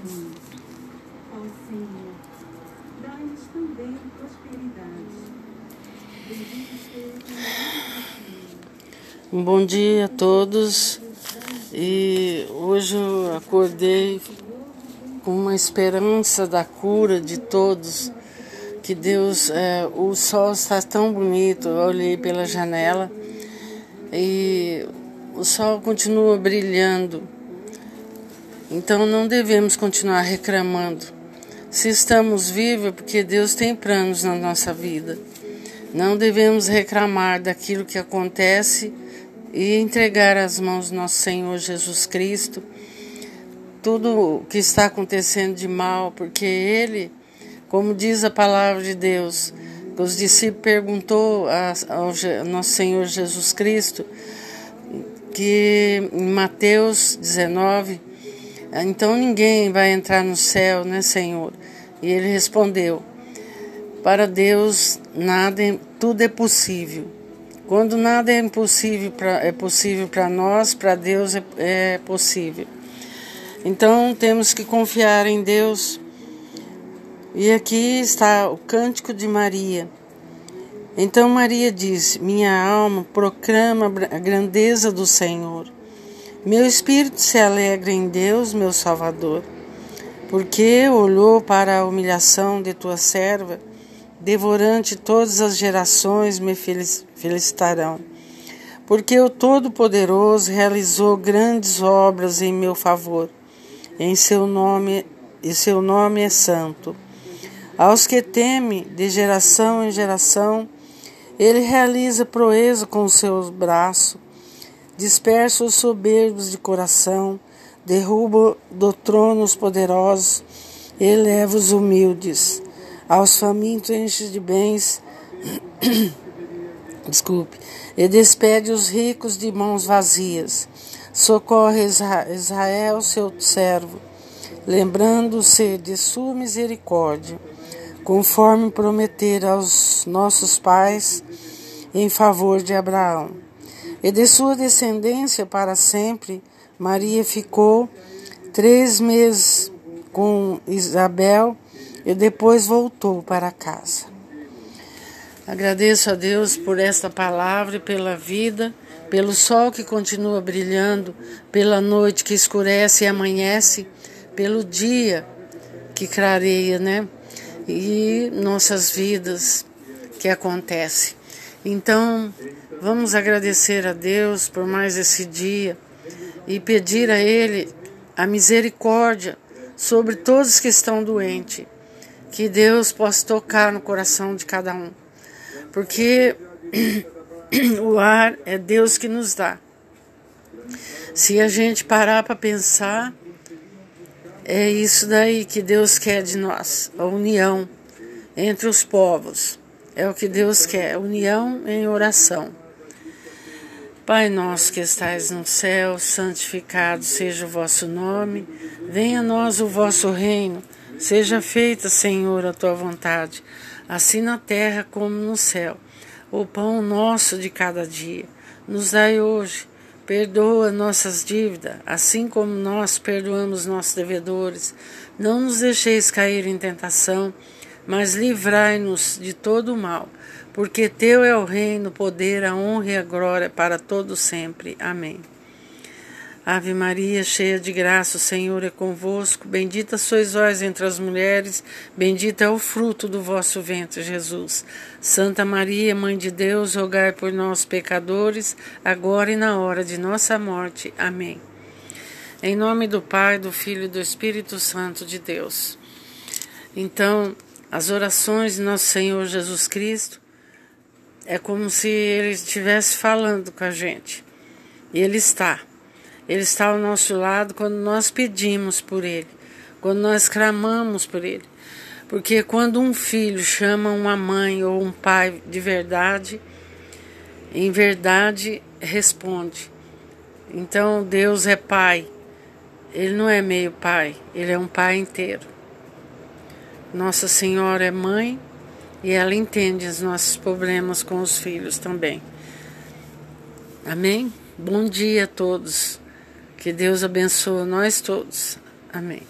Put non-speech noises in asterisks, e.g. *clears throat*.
oração. Ó Senhor, dá-nos também prosperidade. Um bom dia a todos. E hoje eu acordei com uma esperança da cura de todos. Que Deus, é, o sol está tão bonito. Eu olhei pela janela e o sol continua brilhando. Então não devemos continuar reclamando. Se estamos vivos é porque Deus tem planos na nossa vida. Não devemos reclamar daquilo que acontece e entregar às mãos do nosso Senhor Jesus Cristo tudo o que está acontecendo de mal, porque Ele, como diz a palavra de Deus, os discípulos perguntou ao nosso Senhor Jesus Cristo que em Mateus 19, então ninguém vai entrar no céu, né, Senhor? E ele respondeu: Para Deus nada, tudo é possível. Quando nada é impossível pra, é possível para nós, para Deus é, é possível. Então temos que confiar em Deus. E aqui está o cântico de Maria. Então Maria disse: Minha alma proclama a grandeza do Senhor. Meu espírito se alegra em Deus, meu Salvador, porque olhou para a humilhação de tua serva, devorante todas as gerações me felicitarão. Porque o Todo-Poderoso realizou grandes obras em meu favor. Em seu nome, e seu nome é santo. Aos que temem de geração em geração, ele realiza proeza com seus braços, dispersa os soberbos de coração, derruba do trono os poderosos, eleva os humildes. Aos famintos enche de bens, *coughs* desculpe, e despede os ricos de mãos vazias. Socorre Israel, seu servo, lembrando-se de sua misericórdia conforme prometer aos nossos pais em favor de Abraão. E de sua descendência para sempre, Maria ficou três meses com Isabel e depois voltou para casa. Agradeço a Deus por esta palavra e pela vida, pelo sol que continua brilhando, pela noite que escurece e amanhece, pelo dia que clareia, né? e nossas vidas que acontece. Então, vamos agradecer a Deus por mais esse dia e pedir a Ele a misericórdia sobre todos que estão doentes. Que Deus possa tocar no coração de cada um. Porque *clears throat* o ar é Deus que nos dá. Se a gente parar para pensar, é isso daí que Deus quer de nós, a união entre os povos. É o que Deus quer, união em oração. Pai nosso que estais no céu, santificado seja o vosso nome, venha a nós o vosso reino, seja feita, Senhor, a tua vontade, assim na terra como no céu. O pão nosso de cada dia, nos dai hoje Perdoa nossas dívidas, assim como nós perdoamos nossos devedores. Não nos deixeis cair em tentação, mas livrai-nos de todo o mal, porque teu é o reino, o poder, a honra e a glória para todo sempre. Amém. Ave Maria, cheia de graça, o Senhor é convosco. Bendita sois vós entre as mulheres, bendito é o fruto do vosso ventre, Jesus. Santa Maria, Mãe de Deus, rogai por nós, pecadores, agora e na hora de nossa morte. Amém. Em nome do Pai, do Filho e do Espírito Santo de Deus. Então, as orações de nosso Senhor Jesus Cristo é como se ele estivesse falando com a gente. E ele está. Ele está ao nosso lado quando nós pedimos por Ele, quando nós clamamos por Ele. Porque quando um filho chama uma mãe ou um pai de verdade, em verdade responde. Então Deus é pai. Ele não é meio pai, ele é um pai inteiro. Nossa Senhora é mãe e ela entende os nossos problemas com os filhos também. Amém? Bom dia a todos. Que Deus abençoe nós todos. Amém.